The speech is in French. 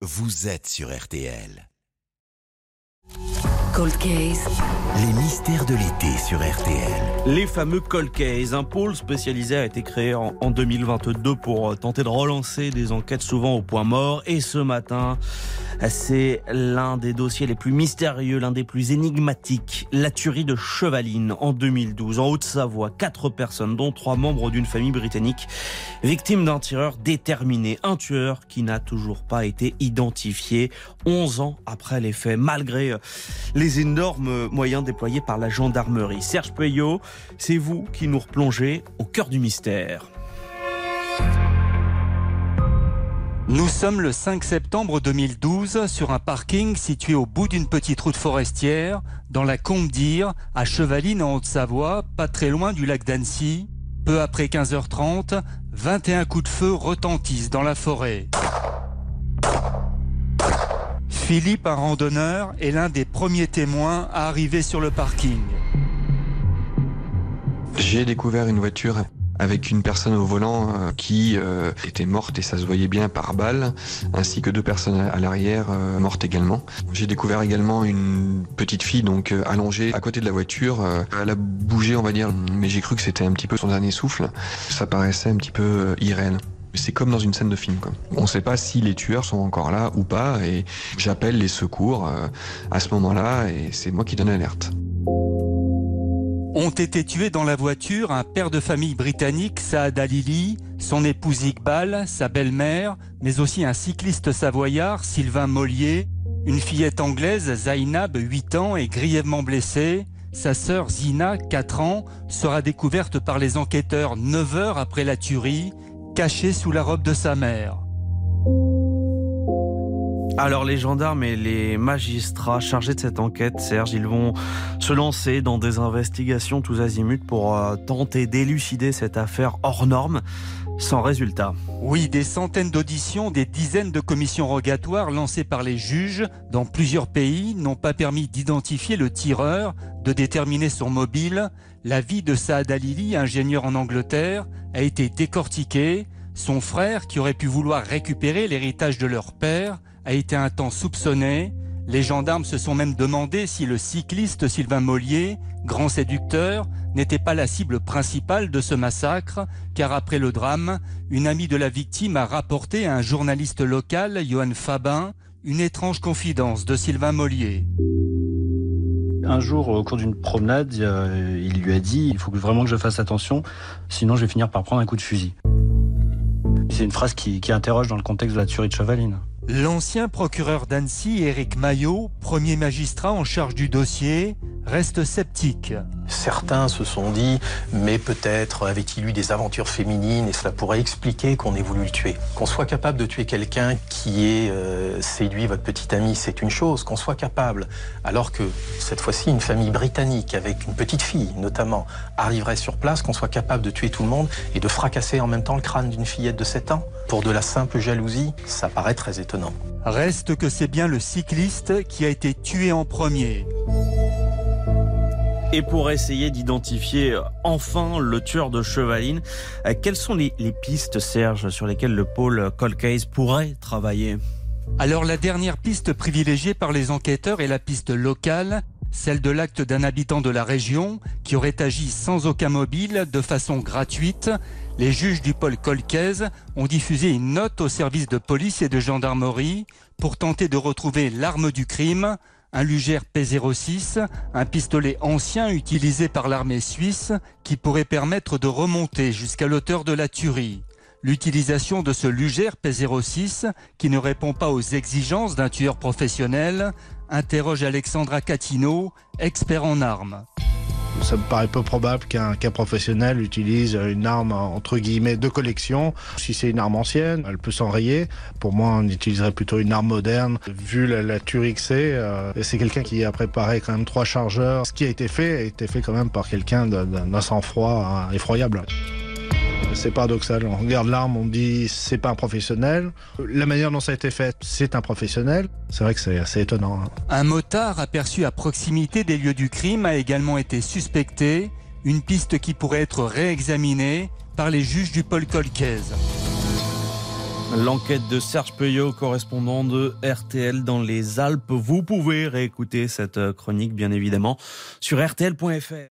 vous êtes sur RTL. Cold Case. Les mystères de l'été sur RTL. Les fameux Cold Case. Un pôle spécialisé a été créé en, en 2022 pour euh, tenter de relancer des enquêtes souvent au point mort. Et ce matin, c'est l'un des dossiers les plus mystérieux, l'un des plus énigmatiques. La tuerie de Chevaline en 2012 en Haute-Savoie. Quatre personnes, dont trois membres d'une famille britannique, victimes d'un tireur déterminé. Un tueur qui n'a toujours pas été identifié 11 ans après les faits, malgré euh, énormes moyens déployés par la gendarmerie. Serge Payot, c'est vous qui nous replongez au cœur du mystère. Nous sommes le 5 septembre 2012 sur un parking situé au bout d'une petite route forestière dans la Combe d'Ire à Chevaline en Haute-Savoie, pas très loin du lac d'Annecy. Peu après 15h30, 21 coups de feu retentissent dans la forêt. Philippe, un randonneur, est l'un des premiers témoins à arriver sur le parking. J'ai découvert une voiture avec une personne au volant euh, qui euh, était morte et ça se voyait bien par balle, ainsi que deux personnes à l'arrière euh, mortes également. J'ai découvert également une petite fille donc allongée à côté de la voiture. Elle a bougé on va dire, mais j'ai cru que c'était un petit peu son dernier souffle. Ça paraissait un petit peu irréel. C'est comme dans une scène de film. On ne sait pas si les tueurs sont encore là ou pas, et j'appelle les secours euh, à ce moment-là, et c'est moi qui donne l'alerte. Ont été tués dans la voiture un père de famille britannique, Saad Alili, son épouse Iqbal, sa belle-mère, mais aussi un cycliste savoyard, Sylvain Mollier, une fillette anglaise, Zainab, 8 ans, est grièvement blessée. Sa sœur Zina, 4 ans, sera découverte par les enquêteurs 9 heures après la tuerie, cachée sous la robe de sa mère. Alors les gendarmes et les magistrats chargés de cette enquête, Serge, ils vont se lancer dans des investigations tous azimuts pour euh, tenter d'élucider cette affaire hors norme, sans résultat. Oui, des centaines d'auditions, des dizaines de commissions rogatoires lancées par les juges dans plusieurs pays n'ont pas permis d'identifier le tireur, de déterminer son mobile. La vie de Saad Alili, ingénieur en Angleterre, a été décortiquée. Son frère, qui aurait pu vouloir récupérer l'héritage de leur père, a été un temps soupçonné. Les gendarmes se sont même demandé si le cycliste Sylvain Mollier, grand séducteur, n'était pas la cible principale de ce massacre, car après le drame, une amie de la victime a rapporté à un journaliste local, Johan Fabin, une étrange confidence de Sylvain Mollier. Un jour, au cours d'une promenade, il lui a dit il faut vraiment que je fasse attention, sinon je vais finir par prendre un coup de fusil. C'est une phrase qui, qui interroge dans le contexte de la tuerie de Chevaline. L'ancien procureur d'Annecy, Éric Maillot, premier magistrat en charge du dossier, reste sceptique. Certains se sont dit, mais peut-être avait-il eu des aventures féminines et cela pourrait expliquer qu'on ait voulu le tuer. Qu'on soit capable de tuer quelqu'un qui ait euh, séduit votre petite amie, c'est une chose. Qu'on soit capable, alors que cette fois-ci, une famille britannique avec une petite fille notamment arriverait sur place, qu'on soit capable de tuer tout le monde et de fracasser en même temps le crâne d'une fillette de 7 ans. Pour de la simple jalousie, ça paraît très étonnant. Reste que c'est bien le cycliste qui a été tué en premier. Et pour essayer d'identifier euh, enfin le tueur de Chevaline, euh, quelles sont les, pistes, Serge, sur lesquelles le pôle Cold Case pourrait travailler Alors la dernière piste privilégiée par les enquêteurs est la piste locale, celle de l'acte d'un habitant de la région qui aurait agi sans aucun mobile de façon gratuite. Les juges du pôle Colcaise ont diffusé une note au service de police et de gendarmerie pour tenter de retrouver l'arme du crime, un Lugère P06, un pistolet ancien utilisé par l'armée suisse qui pourrait permettre de remonter jusqu'à l'auteur de la tuerie. L'utilisation de ce Lugère P06, qui ne répond pas aux exigences d'un tueur professionnel, interroge Alexandra Catino, expert en armes. Ça me paraît peu probable qu'un qu'un professionnel utilise une arme entre guillemets de collection. Si c'est une arme ancienne, elle peut s'enrayer. Pour moi, on utiliserait plutôt une arme moderne. Vu la, la tuerie que c'est, euh, c'est quelqu'un qui a préparé quand même trois chargeurs. Ce qui a été fait a été fait quand même par quelqu'un d'un sang-froid hein, effroyable. C'est paradoxal. On regarde l'arme, on dit c'est pas un professionnel. La manière dont ça a été fait, c'est un professionnel. C'est vrai que c'est assez étonnant. hein. Un motard aperçu à proximité des lieux du crime a également été suspecté, une piste qui pourrait être réexaminée par les juges du pôle Colcaise. L'enquête de Serge Peuillot, correspondant de RTL dans les Alpes. Vous pouvez réécouter cette chronique, bien évidemment, sur rtl.fr.